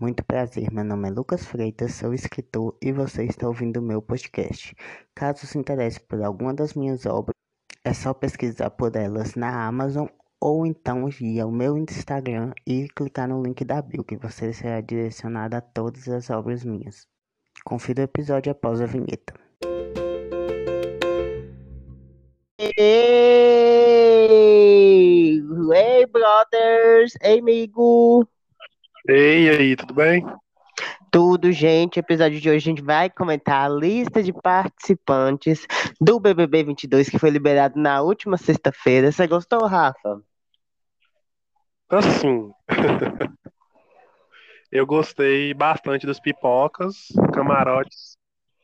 Muito prazer, meu nome é Lucas Freitas, sou escritor e você está ouvindo o meu podcast. Caso se interesse por alguma das minhas obras, é só pesquisar por elas na Amazon ou então ir ao meu Instagram e clicar no link da bio que você será direcionado a todas as obras minhas. Confira o episódio após a vinheta. Ei, ei, brothers, amigo. Ei, e aí, tudo bem? Tudo, gente. Episódio de hoje a gente vai comentar a lista de participantes do BBB 22 que foi liberado na última sexta-feira. Você gostou, Rafa? Assim, eu gostei bastante dos pipocas, camarotes.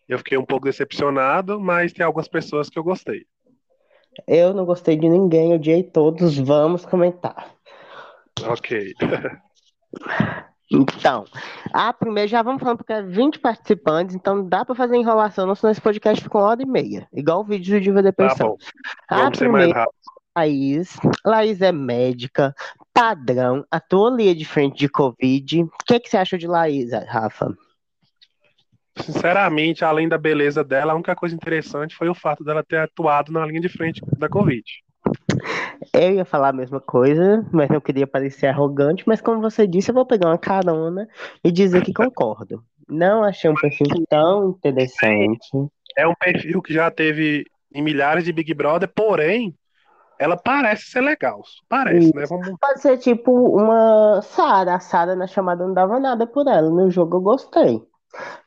Eu fiquei um pouco decepcionado, mas tem algumas pessoas que eu gostei. Eu não gostei de ninguém, odiei todos. Vamos comentar. Ok. Então, a primeira, já vamos falando porque é 20 participantes, então dá para fazer enrolação, não, senão esse podcast fica uma hora e meia, igual o vídeo do Diva Tá Depressão. A Vamos mais primeira. Laís. Laís é médica, padrão, atua ali de frente de Covid. O que, que você achou de Laís, Rafa? Sinceramente, além da beleza dela, a única coisa interessante foi o fato dela ter atuado na linha de frente da Covid. Eu ia falar a mesma coisa, mas não queria parecer arrogante, mas como você disse, eu vou pegar uma carona e dizer que concordo. Não achei um perfil tão interessante. É um perfil que já teve em milhares de Big Brother, porém, ela parece ser legal. Parece, né? Vamos... Pode ser tipo uma Sara. A Sara na chamada não dava nada por ela. No jogo eu gostei.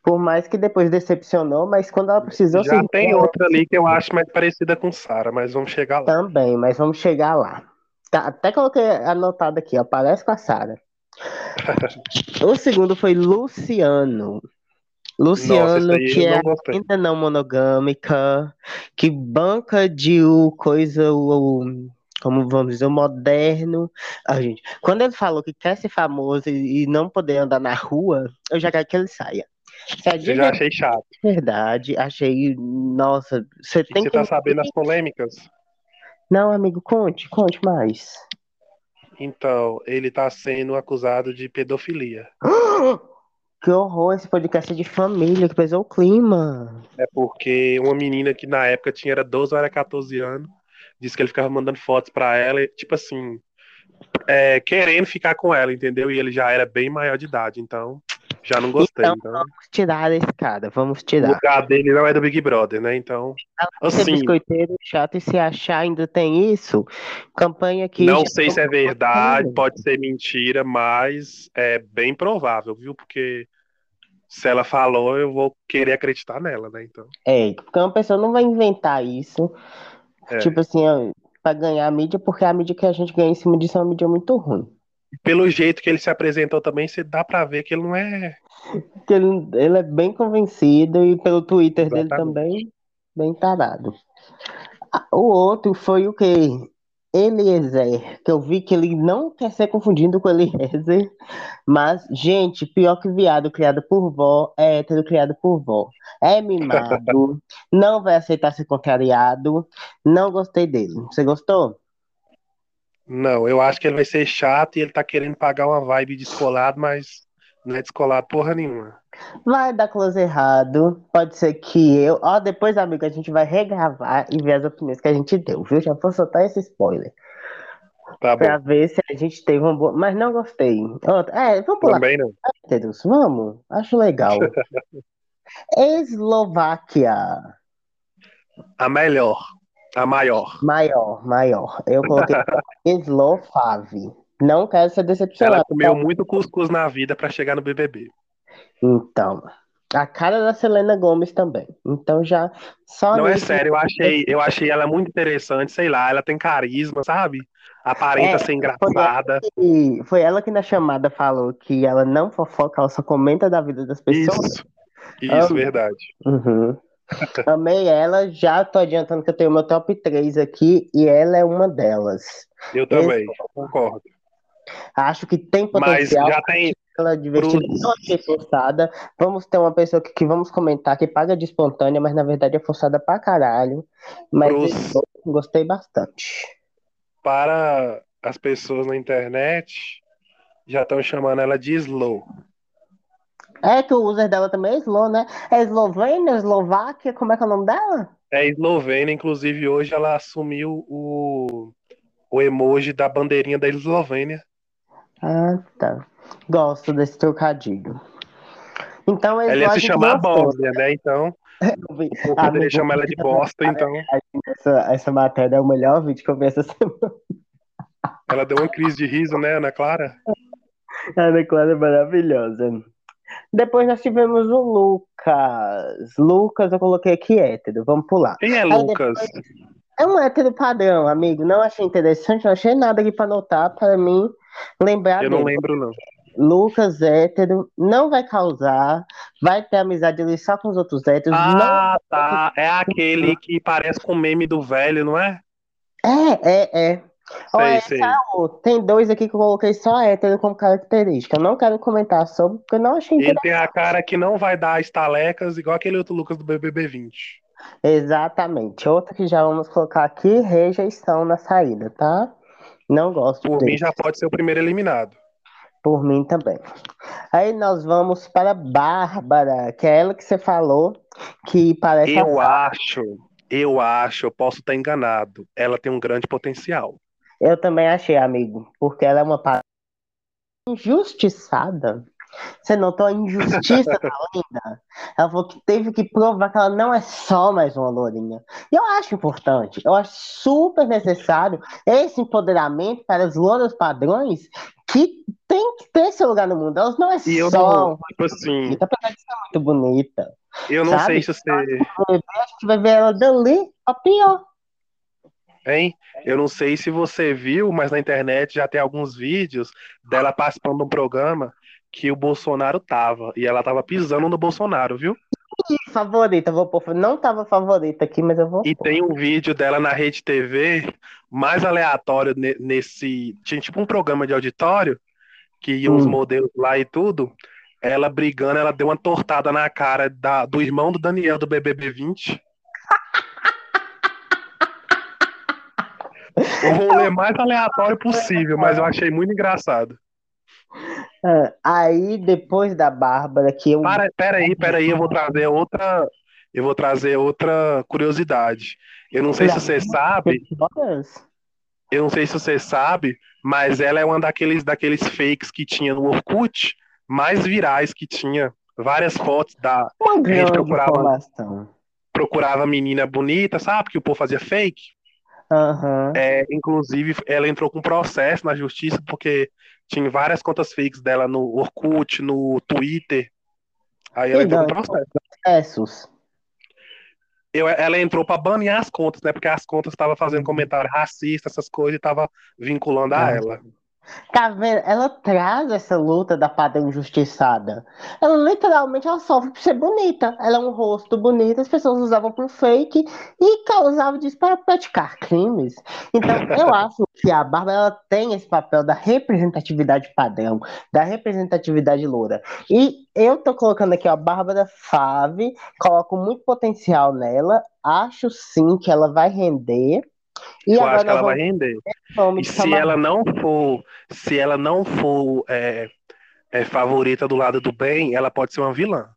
Por mais que depois decepcionou, mas quando ela precisou Já tem outra ali que eu acho mais parecida com Sara, mas vamos chegar lá. também, mas vamos chegar lá. Tá, até coloquei anotado aqui, ó, parece com a Sara. O segundo foi Luciano. Luciano, Nossa, que é não ainda não monogâmica, que banca de o coisa, o, como vamos dizer, o moderno. Ah, gente, quando ele falou que quer ser famoso e não poder andar na rua, eu já quero que ele saia. Eu já achei chato. verdade, achei, nossa, você tem você que. tá sabendo as polêmicas? Não, amigo, conte, conte mais. Então, ele tá sendo acusado de pedofilia. Que horror, esse podcast é de família, que pesou o clima. É porque uma menina que na época tinha era 12 ou era 14 anos, disse que ele ficava mandando fotos pra ela, tipo assim, é, querendo ficar com ela, entendeu? E ele já era bem maior de idade, então já não gostei. Então, Então, Vamos tirar esse cara, vamos o tirar. lugar dele não é do Big Brother, né? Então, Ser assim, biscoiteiro chato e se achar ainda tem isso. Campanha aqui. não sei se é verdade, pode ser mentira, mas é bem provável, viu? Porque se ela falou, eu vou querer acreditar nela, né? Então, É, porque uma pessoa não vai inventar isso, É. tipo assim, ó, pra ganhar a mídia, porque a mídia que a gente ganha em cima disso é uma mídia muito ruim. Pelo jeito que ele se apresentou também, você dá pra ver que ele não é Porque ele, ele é bem convencido e pelo Twitter dele Exatamente. também, bem tarado. Ah, O outro foi o quê? Eliezer, que eu vi que ele não quer ser confundido com Eliezer, mas, gente, pior que viado criado por vó, é hétero criado por vó. É mimado, não vai aceitar ser contrariado, não gostei dele. Você gostou? Não, eu acho que ele vai ser chato e ele tá querendo pagar uma vibe descolado, mas não é descolado porra nenhuma. Vai dar close errado, pode ser que eu. Ó, depois, amigo, a gente vai regravar e ver as opiniões que a gente deu, viu? Já vou soltar esse spoiler. Tá Pra bom. ver se a gente teve uma boa. Mas não gostei. É, vamos pular Também não. héteros, vamos? Acho legal. Eslováquia. A melhor. A maior. Maior, maior. Eu coloquei Eslovave. Não quero ser Ela decepcionado. comeu muito cuscuz na vida pra chegar no BBB. Então. A cara da Selena Gomes também. Então já. Só Não é sério, eu achei, eu achei ela muito interessante, sei lá, ela tem carisma, sabe? Aparenta É, ser engraçada. E foi ela que na chamada falou que ela não fofoca, ela só comenta da vida das pessoas. Isso. Isso, Amo. verdade. Uhum. Amei ela, já tô adiantando que eu tenho meu top 3 aqui e ela é uma delas. Eu também, concordo. Acho que tem Mas potencial. já tem. Ela é divertida, não achei forçada. Vamos ter uma pessoa que, que vamos comentar que paga de espontânea, mas na verdade é forçada pra caralho. Mas eu gostei bastante. Para as pessoas na internet, já estão chamando ela de Slow. É que o user dela também é Slo, né? É Eslovênia, Eslováquia, como é que é o nome dela? É eslovênia, inclusive hoje ela assumiu o, o emoji da bandeirinha da Eslovênia. Ah, tá. Gosto desse trocadilho. Então, Ela ia se chamar Bósnia, né? Então, eu poderia chamar ela de bosta, então. Essa, essa matéria é o melhor vídeo que eu vi essa semana. Ela deu uma crise de riso, né, Ana Clara? Ana Clara é maravilhosa. Depois nós tivemos o Lucas. Lucas, eu coloquei aqui hétero. Vamos pular. Quem é Lucas? Depois... É um hétero padrão, amigo. Não achei interessante, não achei nada aqui pra anotar para mim lembrar. Eu dele. não lembro, não. Lucas hétero não vai causar, vai ter amizade ali só com os outros héteros. Ah, não... tá. É aquele que parece com o meme do velho, não é? É, é, é. Sei, Olha, sei. Tem dois aqui que eu coloquei só hétero como característica. Eu não quero comentar sobre, porque eu não achei Ele tem a cara que não vai dar estalecas, igual aquele outro Lucas do BBB 20. Exatamente. Outra que já vamos colocar aqui, rejeição na saída, tá? Não gosto Por desse. mim já pode ser o primeiro eliminado. Por mim também. Aí nós vamos para Bárbara, que é ela que você falou, que parece. Eu acho, eu acho, eu posso estar enganado. Ela tem um grande potencial. Eu também achei, amigo, porque ela é uma injustiçada. Você notou a injustiça da linda? Ela falou que teve que provar que ela não é só mais uma lourinha. E eu acho importante, eu acho super necessário esse empoderamento para as louras padrões que tem que ter seu lugar no mundo. Elas não é e eu só não, tipo assim, bonita, apesar de ser muito bonita. Eu não sabe? sei se você. A gente vai ver ela dali, a pior. Hein? Eu não sei se você viu, mas na internet já tem alguns vídeos dela participando de um programa que o Bolsonaro tava. E ela tava pisando no Bolsonaro, viu? Favorita, vou pôr. Não tava favorita aqui, mas eu vou. E tem um vídeo dela na Rede TV mais aleatório nesse. Tinha tipo um programa de auditório que iam hum. os modelos lá e tudo. Ela brigando, ela deu uma tortada na cara da, do irmão do Daniel do BBB 20. O rolê mais aleatório possível, mas eu achei muito engraçado. Ah, aí, depois da Bárbara, que eu. Para, peraí, peraí, eu vou trazer outra. Eu vou trazer outra curiosidade. Eu não sei se você sabe. Eu não sei se você sabe, mas ela é uma daqueles, daqueles fakes que tinha no Orkut, mais virais que tinha. Várias fotos da. Uma gente procurava, informação. procurava menina bonita, sabe? Que o povo fazia fake. Uhum. É, inclusive, ela entrou com processo na justiça porque tinha várias contas fakes dela no Orkut, no Twitter. Aí ela entrou com processo. Processos. Eu, ela entrou para banear as contas, né? Porque as contas estavam fazendo comentário racista, essas coisas, e tava vinculando a ela. Tá vendo? Ela traz essa luta da padrão injustiçada. Ela literalmente ela sofre por ser bonita. Ela é um rosto bonito, as pessoas usavam por fake e causavam disso para praticar crimes. Então, eu acho que a Bárbara ela tem esse papel da representatividade padrão, da representatividade loura. E eu tô colocando aqui ó, a Bárbara Fave, coloco muito potencial nela. Acho sim que ela vai render. E eu acho que ela vai render. E se ela não for, se ela não for é, é, favorita do lado do bem, ela pode ser uma vilã.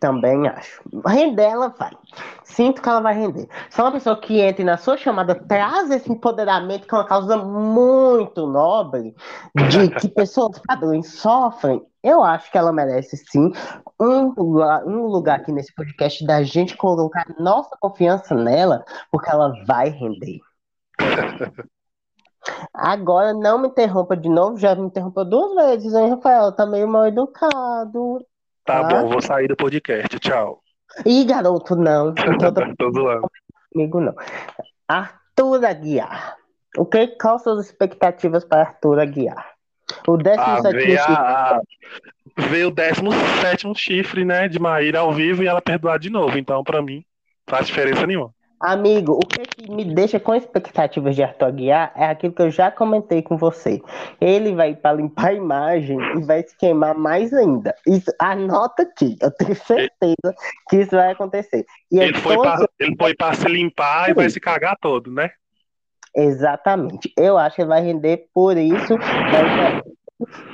Também acho. Render ela vai. Sinto que ela vai render. Se é uma pessoa que entre na sua chamada, traz esse empoderamento, que é uma causa muito nobre, de que pessoas padrões sofrem, eu acho que ela merece sim um lugar, um lugar aqui nesse podcast da gente colocar nossa confiança nela, porque ela vai render. Agora não me interrompa de novo, já me interrompeu duas vezes, hein, Rafael? Tá meio mal educado. Tá, tá bom, vou sair do podcast. Tchau. Ih, garoto, não. Então, Tô zoando. Comigo não. Arthur Aguiar. O que, quais são as expectativas para Arthur Aguiar? O 17 ah, veio o 17 chifre, né, de Maíra ao vivo e ela perdoar de novo. Então, para mim, faz diferença nenhuma. Amigo, o que, que, me deixa com expectativas de Arthur Aguiar é aquilo que eu já comentei com você. Ele vai para limpar a imagem e vai se queimar mais ainda. Isso, anota aqui, eu tenho certeza que isso vai acontecer. E ele, foi pra, ele foi para se limpar Sim. e vai se cagar todo, né? Exatamente. Eu acho que vai render por isso.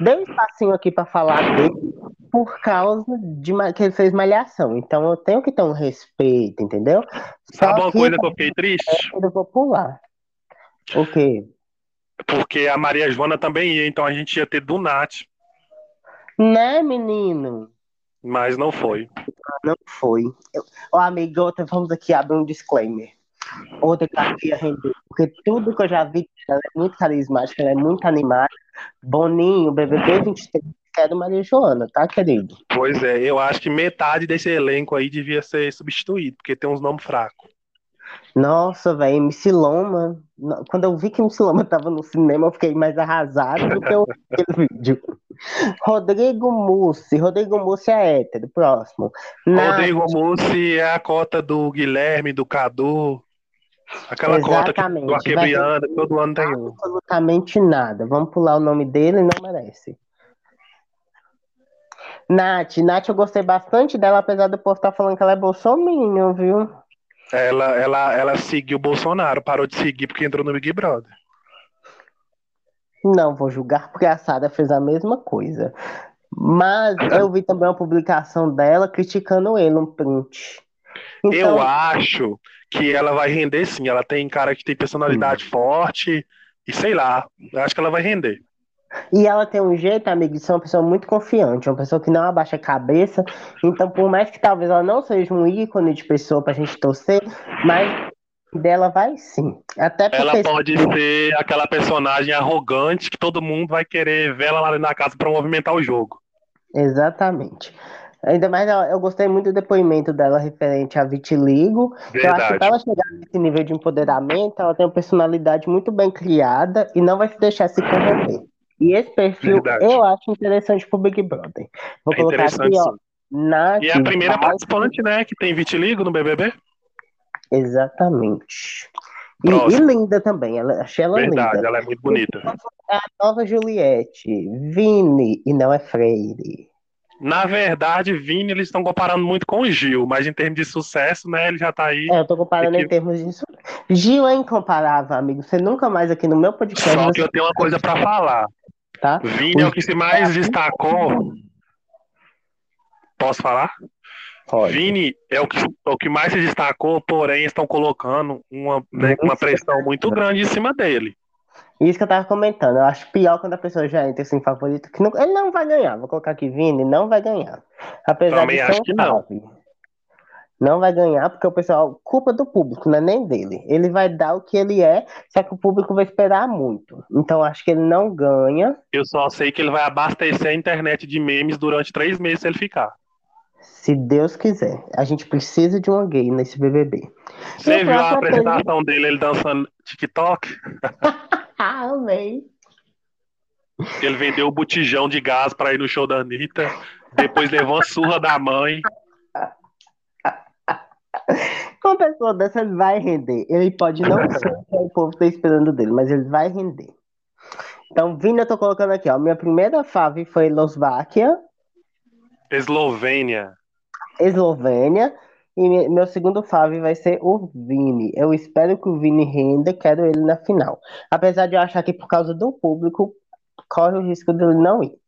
Dê um espacinho aqui para falar dele. Por causa de que ele fez malhação. Então eu tenho que ter um respeito, entendeu? Sabe uma coisa que eu fiquei triste? Eu vou pular. O quê? Porque a Maria Joana também ia, então a gente ia ter do Nath. Né, menino? Mas não foi. Não foi. Ô, amigo, vamos aqui abrir um disclaimer. Outra que ia render. Porque tudo que eu já vi, ela é muito carismática, ela é muito animada. Boninho, BBB 23, quero Maria Joana, tá, querido? Pois é, eu acho que metade desse elenco aí devia ser substituído, porque tem uns nomes fracos. Nossa, velho, MC Loma. Quando eu vi que MC Loma tava no cinema, eu fiquei mais arrasado do que eu aquele vídeo. Rodrigo Mussi. Rodrigo Mussi é hétero, próximo. Rodrigo Mussi é a cota do Guilherme, do Cadu. Aquela Exatamente. cota que, do Arquebiana, todo ano tem um. Absolutamente nada. Vamos pular o nome dele, não merece. Nath, Nath, eu gostei bastante dela, apesar do povo estar tá falando que ela é bolsominion, viu? Ela, ela, ela seguiu o Bolsonaro, parou de seguir porque entrou no Big Brother. Não vou julgar porque a Sara fez a mesma coisa. Mas eu vi também uma publicação dela criticando ele, um print. Então... Eu acho que ela vai render sim. Ela tem cara que tem personalidade hum. forte e sei lá. Eu acho que ela vai render. E ela tem um jeito, amigo, de ser uma pessoa muito confiante, uma pessoa que não abaixa a cabeça. Então, por mais que talvez ela não seja um ícone de pessoa pra gente torcer, mas dela vai sim. Até porque ela pode ser aquela personagem arrogante que todo mundo vai querer ver ela lá na casa para movimentar o jogo. Exatamente. Ainda mais eu gostei muito do depoimento dela referente a vitiligo. Eu acho que para ela chegar nesse nível de empoderamento, ela tem uma personalidade muito bem criada e não vai se deixar se corromper. E esse perfil Verdade. eu acho interessante pro Big Brother. Vou é colocar aqui, ó. Nath, e é a primeira participante, né, que tem vitiligo no BBB? Exatamente. E, e, linda também, ela, achei ela Verdade, linda. ela é muito bonita. A nova Juliette, Vini, e não é Freire. Na verdade, Vini, eles estão comparando muito com o Gil, mas em termos de sucesso, né, ele já tá aí. É, eu tô comparando aqui... em termos de sucesso. Gil é incomparável, amigo. Você nunca mais aqui no meu podcast. Só que eu tenho uma coisa para falar. Tá? Vini é o que se mais destacou. Posso falar? Pode. Vini é o que, o que mais se destacou, porém estão colocando uma, né, uma pressão muito grande em cima dele. Isso que eu tava comentando. Eu acho pior quando a pessoa já entra assim, favorito, que não, ele não vai ganhar. Vou colocar aqui, Vini, não vai ganhar. Apesar Também de acho que não. Não vai ganhar porque o pessoal, culpa do público, não é nem dele. Ele vai dar o que ele é, só que o público vai esperar muito. Então acho que ele não ganha. Eu só sei que ele vai abastecer a internet de memes durante três meses se ele ficar. Se Deus quiser. A gente precisa de uma gay nesse BBB. Você viu a apresentação dele, ele dançando TikTok? amei. Ele vendeu o botijão de gás para ir no show da Anitta. Depois levou a surra da mãe. Uma pessoa dessa ele vai render. Ele pode não ser o que o povo está esperando dele, mas ele vai render. Então, Vini, eu tô colocando aqui, ó. Minha primeira fave foi Eslováquia. Eslovênia. Eslovênia. E meu segundo fave vai ser o Vini. Eu espero que o Vini renda, quero ele na final. Apesar de eu achar que por causa do público, corre o risco dele não ir.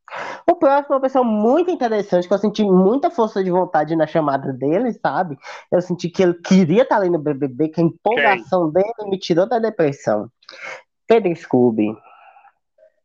O próximo é uma pessoa muito interessante, que eu senti muita força de vontade na chamada dele, sabe? Eu senti que ele queria estar ali no BBB, que a empolgação Quem? dele me tirou da depressão. Pedro Scooby.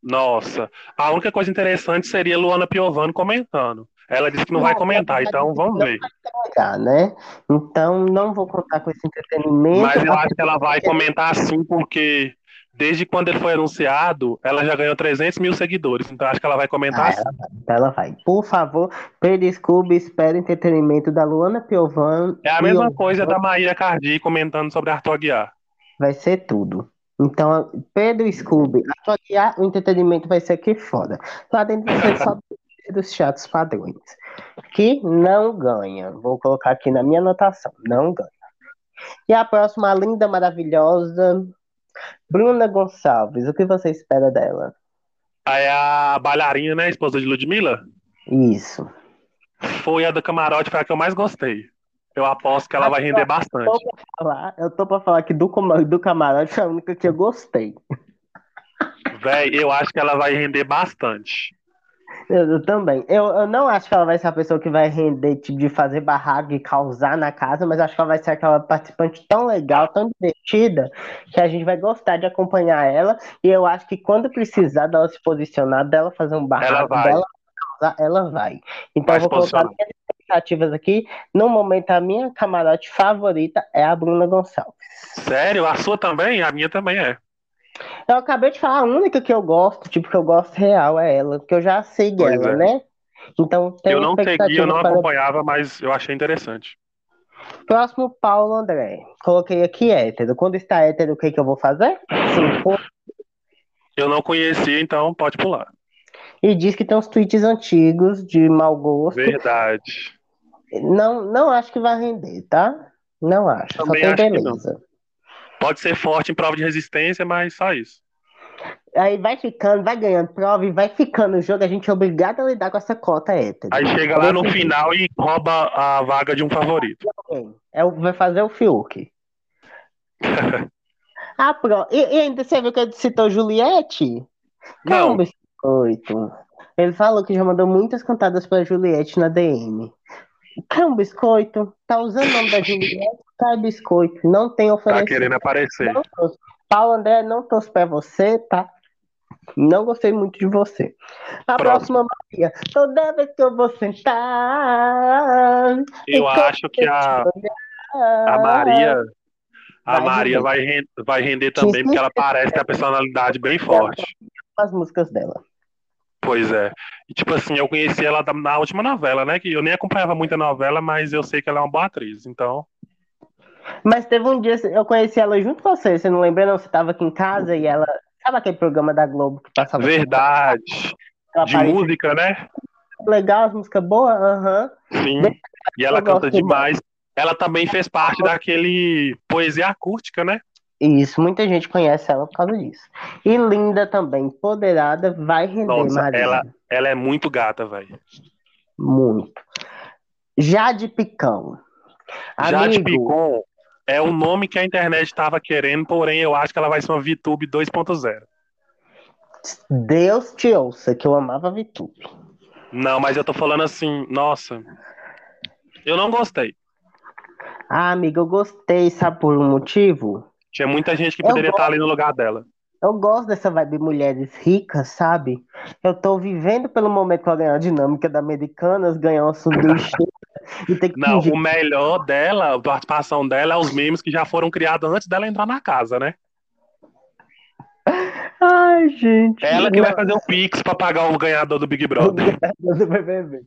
Nossa, a única coisa interessante seria Luana Piovani comentando. Ela disse que não, não vai comentar, então vamos ver. Comentar, né? Então não vou contar com esse entretenimento. Mas eu acho que ela vai comentar sim, porque desde quando ele foi anunciado, ela já ganhou 300 mil seguidores. Então acho que ela vai comentar ah, ela, vai, ela vai. Por favor, desculpe, espere entretenimento da Luana Piovani. É a mesma coisa da Maíra Cardi comentando sobre Arthur Aguiar. Vai ser tudo. Então, Pedro Scooby, Arthur Aguiar, o entretenimento vai ser aqui fora. Lá dentro vai ser só dos chatos padrões. Que não ganha. Vou colocar aqui na minha anotação. Não ganha. E a próxima, a linda, maravilhosa, Bruna Gonçalves, o que você espera dela? É a bailarina, né? Esposa de Ludmilla? Isso. Foi a do camarote, foi a que eu mais gostei. Eu aposto que ela vai render bastante. Eu tô pra falar, eu tô pra falar que do, do camarote foi a única que eu gostei. Véi, eu acho que ela vai render bastante. Eu, eu também. Eu, eu não acho que ela vai ser a pessoa que vai render, tipo, de fazer barraco e causar na casa, mas acho que ela vai ser aquela participante tão legal, tão divertida, que a gente vai gostar de acompanhar ela. E eu acho que quando precisar dela se posicionar, dela fazer um barraco, Ela vai. dela causar, ela vai. Então Vai eu vou colocar minhas expectativas aqui. No momento, a minha camarote favorita é a Bruna Gonçalves. Sério? A sua também? A minha também é. Eu acabei de falar, a única que eu gosto, tipo, que eu gosto real é ela, porque eu já sei Pois dela, é. né? Então, Eu não segui, eu não para acompanhava, mas eu achei interessante. Próximo, Paulo André. Coloquei aqui hétero. Quando está hétero, o que, que eu vou fazer? Sim. Eu não conhecia, então pode pular. E diz que tem uns tweets antigos de mau gosto. Verdade. Não, não acho que vai render, tá? Não acho. Também Só tem acho beleza. Pode ser forte em prova de resistência, mas só isso. Aí vai ficando, vai ganhando prova e vai ficando o jogo. A gente é obrigado a lidar com essa cota hétero. Aí chega lá no final e rouba a vaga de um favorito. É o, vai fazer o Fiuk. Ah, pronto. E, e ainda você viu que ele citou Juliette? Calma, Não, biscoito. Ele falou que já mandou muitas cantadas pra Juliette na DM. Calma, biscoito. Tá usando o nome da Juliette? Cai, biscoito. Não tem tá oferecido. querendo aparecer. Não trouxe. Paulo André, não trouxe pra você, tá? Não gostei muito de você. A Próximo. próxima, Maria. Toda vez que eu vou sentar. Eu acho que a, a Maria, a Vai Maria render. vai render, vai render também, porque ela parece ter a personalidade bem forte. as músicas dela. Pois é. E tipo assim, eu conheci ela na última novela, né? Que eu nem acompanhava muita novela, mas eu sei que ela é uma boa atriz. Então, Mas teve um dia, eu conheci ela junto com você, você não lembra não? Você tava aqui em casa e ela. Sabe aquele programa da Globo que passava? verdade. De música, né? legal, as músicas boas? Aham. Sim. E ela canta demais. Ela também fez parte daquele poesia acústica, né? Isso, muita gente conhece ela por causa disso. E linda também, empoderada, vai render, Nossa, Maria. ela, ela é muito gata, velho. Muito. Jade Picão. Jade Amigo, Picon é o nome que a internet estava querendo, porém eu acho que ela vai ser uma VTube 2.0. Deus te ouça, que eu amava a Vitube. Não, mas eu tô falando assim, nossa. Eu não gostei. Ah, amiga, eu gostei, sabe por um motivo? Tinha muita gente que poderia estar ali no lugar dela. Eu gosto dessa vibe mulheres ricas, sabe? Eu tô vivendo pelo momento a dinâmica da Americanas, ganhar uma sanduíche e ter que Não, fingir. o melhor dela, a participação dela é os memes que já foram criados antes dela entrar na casa, né? Ai, gente. Ela que Não, vai fazer o Pix pra pagar o ganhador do Big Brother. do BBB.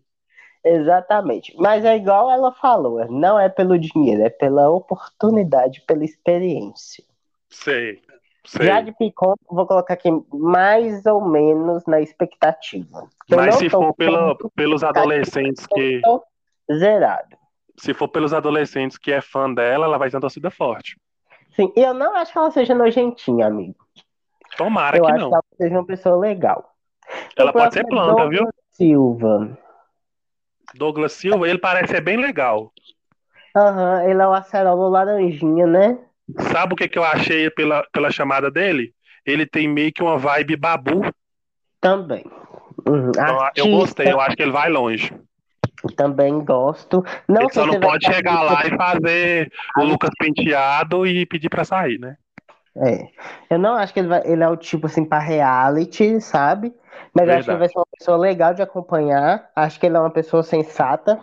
Exatamente. Mas é igual ela falou, não é pelo dinheiro, é pela oportunidade, pela experiência. Sei, sei. Já de Picon, vou colocar aqui mais ou menos na expectativa. Eu Mas se for pelo- pelos adolescentes que. zerado. Se for pelos adolescentes que é fã dela, ela vai ter uma torcida forte. Sim, eu não acho que ela seja nojentinha, amigo. Tomara eu que acho não. que ela seja uma pessoa legal. Ela pode ser é planta, viu? Silva. Douglas Silva, ele parece ser bem legal. Aham, ele é o acerola laranjinha, né? Sabe o que, que eu achei pela, pela chamada dele? Ele tem meio que uma vibe babu. Também. Uhum. Então, eu gostei, eu acho que ele vai longe. Também gosto. Não ele só não pode chegar lá e fazer o Lucas penteado e pedir pra sair, né? É. Eu não acho que ele, vai, ele é o tipo assim pra reality, sabe? Mas eu acho que ele vai ser uma pessoa legal de acompanhar. Acho que ele é uma pessoa sensata.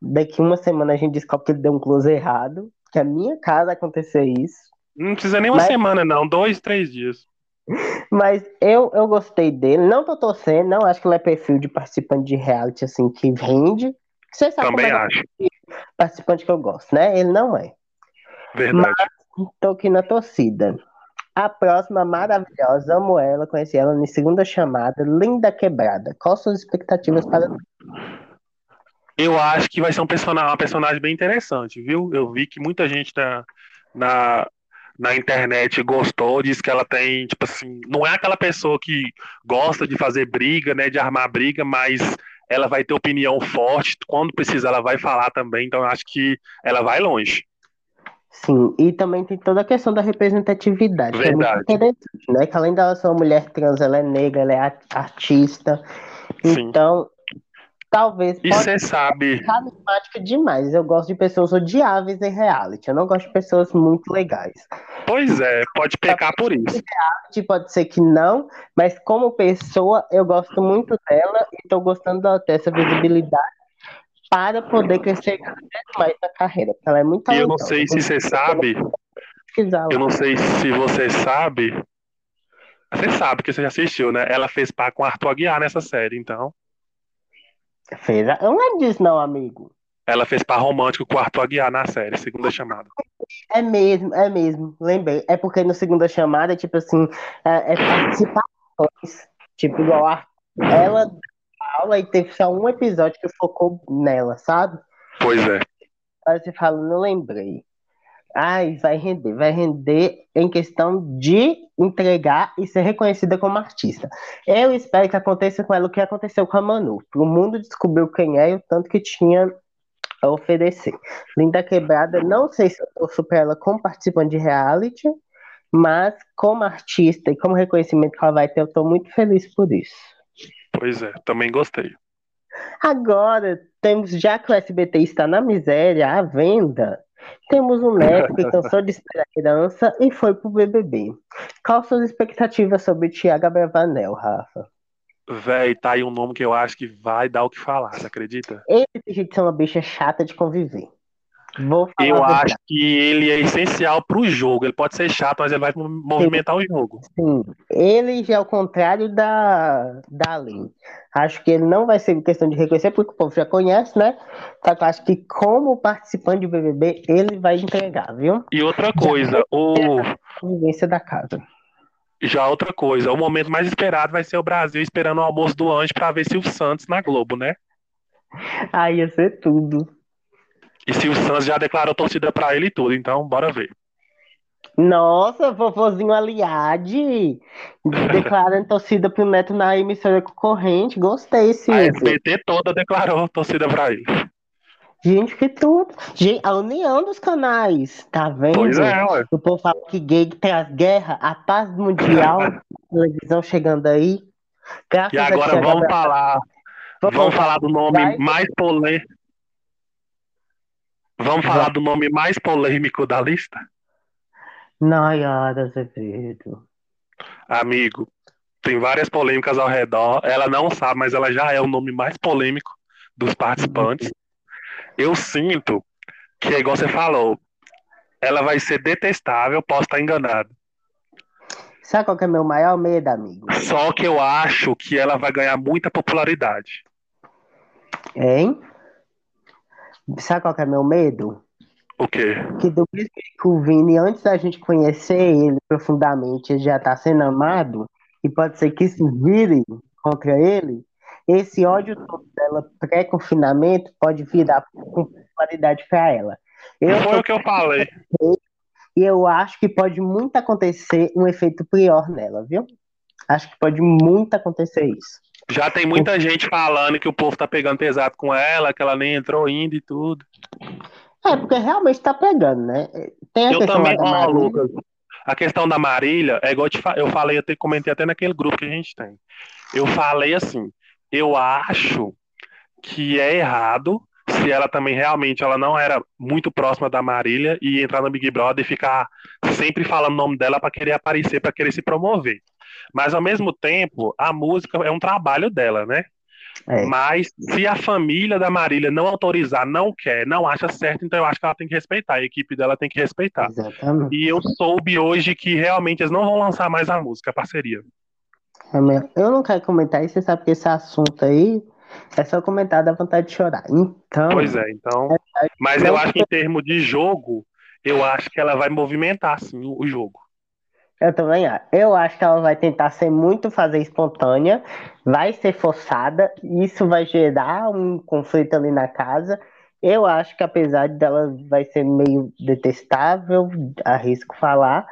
Daqui uma semana a gente descobre que ele deu um close errado. Que a minha casa acontecer isso. Não precisa nem uma Mas- semana, não. Dois, três dias. Mas eu, eu gostei dele. Não tô torcendo, não acho que ele é perfil de participante de reality assim que rende. Você sabe Também como é acho. participante que eu gosto, né? Ele não é. Verdade. Tô aqui na torcida. A próxima, maravilhosa, amo ela, conheci ela na segunda chamada, linda quebrada. Quais suas expectativas para Eu acho que vai ser um personagem, uma personagem bem interessante, viu? Eu vi que muita gente na, na, na internet gostou, disse que ela tem, tipo assim, não é aquela pessoa que gosta de fazer briga, né, de armar briga, mas ela vai ter opinião forte, quando precisar ela vai falar também, então eu acho que ela vai longe. Sim, e também tem toda a questão da representatividade, que é Verdade. muito interessante, né? Que além dela ser uma mulher trans, ela é negra, ela é artista. Sim. Então, talvez E você sabe, carismática demais. Eu gosto de pessoas odiáveis em reality. Eu não gosto de pessoas muito legais. pois é, pode pecar por isso. Reality Pode ser que não, mas como pessoa, eu gosto muito dela e tô gostando dela ter essa visibilidade para poder crescer cada vez mais na carreira. Porque ela é muito E eu não talentosa. sei se você sabe, eu não sei se você sabe. Você sabe que você já assistiu, né? Ela fez par com Arthur Aguiar nessa série, então. Fez a... Eu não é disso, não, amigo. Ela fez par romântico com o Arthur Aguiar na série, segunda chamada. É mesmo, é mesmo. Lembrei. É porque no segunda chamada, tipo assim, é, é participações. Tipo, igual a ela aula e teve só um episódio que focou nela, sabe? Pois é. Aí você fala, não lembrei. Ai, vai render, vai render em questão de entregar e ser reconhecida como artista. Eu espero que aconteça com ela o que aconteceu com a Manu. O mundo descobriu quem é e o tanto que tinha a oferecer. Linda Quebrada, não sei se eu torço pra ela como participante de reality, mas como artista e como reconhecimento que ela vai ter, eu tô muito feliz por isso. Pois é, também gostei. Agora, temos, já que o SBT está na miséria, à venda, temos um neto que cansou de esperar a herança e foi pro BBB. Quais suas expectativas sobre Thiago Abravanel, Rafa? Véi, tá aí um nome que eu acho que vai dar o que falar, você acredita? Ele tem jeito de ser uma bicha chata de conviver. Eu acho que ele é essencial pro jogo. Ele pode ser chato, mas ele vai movimentar o jogo. Sim, ele já é o contrário da, da Lin. Acho que ele não vai ser questão de reconhecer, porque o povo já conhece, né? Só que eu acho que como participante de BBB, ele vai entregar, viu? E outra coisa, o Convivência da casa. já outra coisa, o momento mais esperado vai ser o Brasil esperando o almoço do Anjo pra ver Silvio Santos na Globo, né? Aí ia ser tudo. E Silvio Santos já declarou torcida pra ele e tudo, então bora ver. Nossa, vovozinho aliade, declarando torcida pro Neto na emissora concorrente. Gostei, A Silvio. SBT toda declarou torcida pra ele. Gente, que tudo. Gente, a união dos canais, tá vendo? Pois é, ué. O povo fala que gay traz guerra, a paz mundial, televisão chegando aí. Graças E a agora vamos falar, vamos falar do nome mais polêmico. Vamos falar do nome mais polêmico da lista? Nayara Azevedo. Amigo, tem várias polêmicas ao redor. Ela não sabe, mas ela já é o nome mais polêmico dos participantes. Eu sinto que igual você falou. Ela vai ser detestável, posso estar enganado. Sabe qual que é meu maior medo, amigo? Só que eu acho que ela vai ganhar muita popularidade. Hein? Sabe qual que é meu medo? O quê? Que do mesmo jeito que o Vini, antes da gente conhecer ele profundamente, ele já tá sendo amado, e pode ser que isso vire contra ele, esse ódio todo dela pré-confinamento pode virar com popularidade pra ela. Eu Foi o que eu falei. e eu acho que pode muito acontecer um efeito pior nela, viu? Acho que pode muito acontecer isso. Já tem muita gente falando que o povo tá pegando pesado com ela, que ela nem entrou ainda e tudo. É, porque realmente tá pegando, né? Tem a Eu questão também, ó. Lucas, a questão da Marília, é igual eu, te fa- eu falei, eu te comentei até naquele grupo que a gente tem. Eu falei assim, eu acho que é errado se ela também realmente ela não era muito próxima da Marília e entrar no Big Brother e ficar sempre falando o nome dela para querer aparecer, para querer se promover. Mas ao mesmo tempo, a música é um trabalho dela, né? É. Mas se a família da Marília não autorizar, não quer, não acha certo, então eu acho que ela tem que respeitar, a equipe dela tem que respeitar. Exatamente. E eu soube hoje que realmente eles não vão lançar mais a música, a parceria. É. Eu não quero comentar isso, você sabe que esse assunto aí é só comentar da vontade de chorar. Então, Pois é, então. Mas eu acho que em termos de jogo, eu acho que ela vai movimentar sim o jogo. Eu também acho. Eu acho que ela vai tentar ser muito fazer espontânea, vai ser forçada, isso vai gerar um conflito ali na casa. Eu acho que apesar dela vai ser meio detestável, arrisco falar,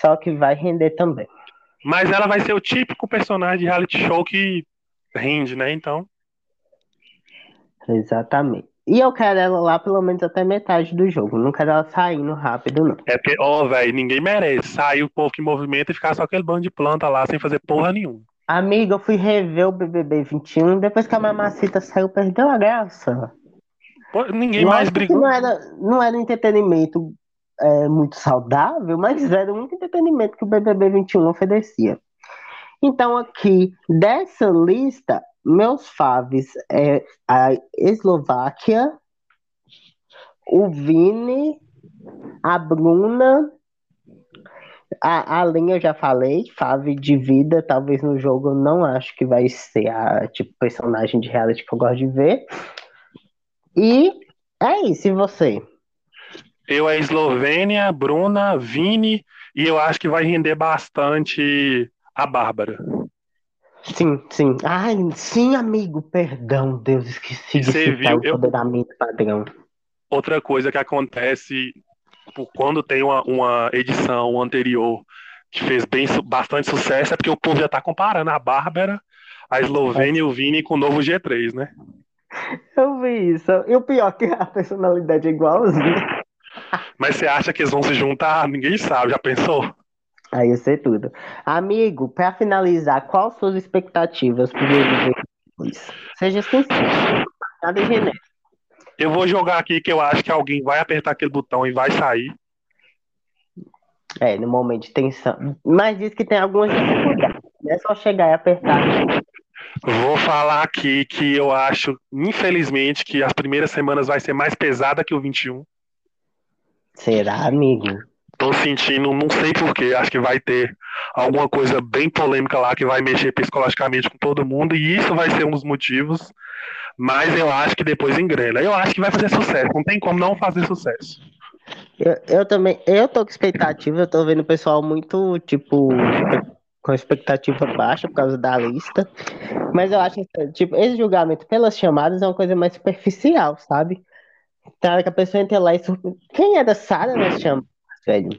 só que vai render também. Mas ela vai ser o típico personagem de reality show que rende, né? Então, Exatamente. E eu quero ela lá pelo menos até metade do jogo. Não quero ela saindo rápido, não. é porque, ó, velho, ninguém merece sair o povo que movimenta e ficar só aquele bando de planta lá sem fazer porra nenhuma. Amiga, eu fui rever o BBB 21, depois que a Mamacita saiu, perdeu a graça. Pô, ninguém mais Lógico que brigou. não era, não era entretenimento é, muito saudável, mas era o único entretenimento que o BBB 21 oferecia. Então, aqui, dessa lista, meus faves é a Eslováquia, o Vini, a Bruna, a, a eu já falei, fave de vida, talvez no jogo eu não acho que vai ser a tipo personagem de reality que eu gosto de ver. E é isso, e você? Eu, a Eslovênia, Bruna, Vini, e eu acho que vai render bastante a Bárbara. Sim, sim. Ai, sim, amigo, perdão, Deus, esqueci de Você citar viu, o eu- empoderamento padrão. Outra coisa que acontece por quando tem uma, uma edição anterior que fez bem, bastante sucesso é porque o povo já tá comparando a Bárbara, a Eslovênia e o Vini com o novo G3, né? Eu vi isso. E o pior é que a personalidade é igualzinha. Mas você acha que eles vão se juntar? Ninguém sabe, já pensou? Aí eu sei tudo. Amigo, pra finalizar, quais suas expectativas pro BBB 2? Seja sincero. Nada genérico. Eu vou jogar aqui que eu acho que alguém vai apertar aquele botão e vai sair. É, no momento de tensão. Mas diz que tem algumas dificuldades. Não é só chegar e apertar. Vou falar aqui que eu acho, infelizmente, que as primeiras semanas vai ser mais pesada que o 21. Será, amigo? Tô sentindo, não sei porquê, acho que vai ter alguma coisa bem polêmica lá que vai mexer psicologicamente com todo mundo, e isso vai ser um dos motivos. Mas eu acho que depois engrena. Eu acho que vai fazer sucesso, não tem como não fazer sucesso. Eu, eu também, eu tô com expectativa, eu tô vendo o pessoal muito, tipo, com expectativa baixa por causa da lista. Mas eu acho que, tipo, esse julgamento pelas chamadas é uma coisa mais superficial, sabe? Tá, que a pessoa entra lá e surpre... Quem é da Sara nas chamadas, velho?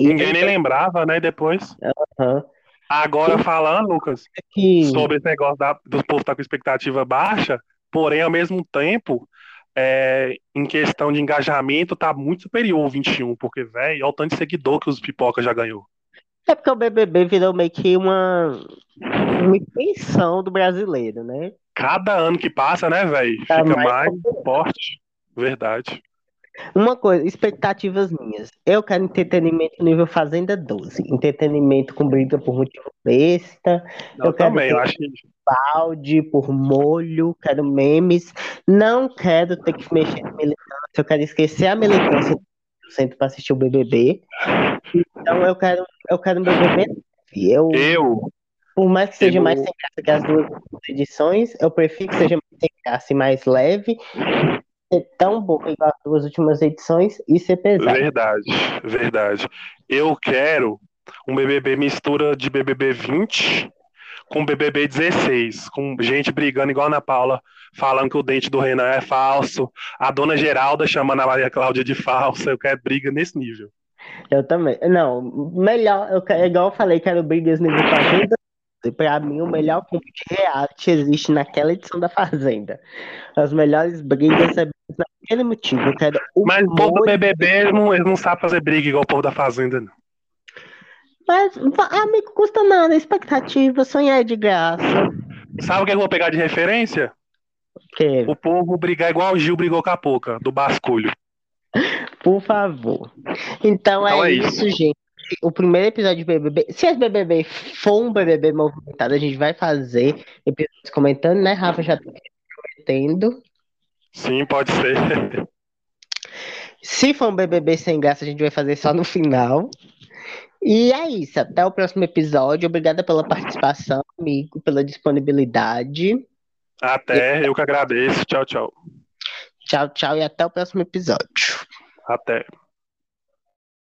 E Ninguém nem lembrava, né? Depois. Aham. Agora falando, Lucas, que sobre esse negócio da, do povo estar com expectativa baixa, porém, ao mesmo tempo, é, em questão de engajamento, tá muito superior o 21, porque, velho, olha o tanto de seguidor que os pipoca já ganhou. é porque o BBB virou meio que uma, uma extensão do brasileiro, né? Cada ano que passa, né, velho? Tá Fica mais mais forte. Verdade. Uma coisa, expectativas minhas. Eu quero entretenimento nível Fazenda 12. Entretenimento com briga por motivo besta, Eu, Eu quero também, eu acho que balde, por molho, quero memes. Não quero ter que mexer na militância, eu quero esquecer a militância 100% para assistir o BBB. Então eu quero, eu quero um BBB. Eu, eu, por mais que seja eu- mais sem graça que as duas edições, eu prefiro que seja mais sem graça e mais leve. Ser tão bom igual as duas últimas edições e ser pesado. verdade, verdade. Eu quero um BBB mistura de BBB 20 com BBB 16, com gente brigando igual a Ana Paula, falando que o dente do Renan é falso, a dona Geralda chamando a Maria Cláudia de falsa. Eu quero briga nesse nível. Eu também. Não, melhor, eu, igual eu falei, quero brigas nível Fazenda. Pra mim, o melhor clube de reality existe naquela edição da Fazenda. As melhores brigas é naquele motivo. Eu quero Mas o povo do BBB eles não, eles não sabem fazer briga igual o povo da Fazenda, não. Mas, amigo, custa nada. Expectativa, sonhar é de graça. Sabe o que eu vou pegar de referência? Que, O povo brigar igual o Gil brigou com a Poca, do basculho. por favor. Então, Então é, é isso, gente. O primeiro episódio de BBB. Se esse BBB for um BBB movimentado, a gente vai fazer episódios comentando, né, Rafa? Já tá prometendo. Sim, pode ser. Se for um BBB sem graça, a gente vai fazer só no final. E é isso. Até o próximo episódio. Obrigada pela participação, amigo, pela disponibilidade. Até, eu que agradeço. Tchau, tchau. Tchau, tchau e até o próximo episódio. Até.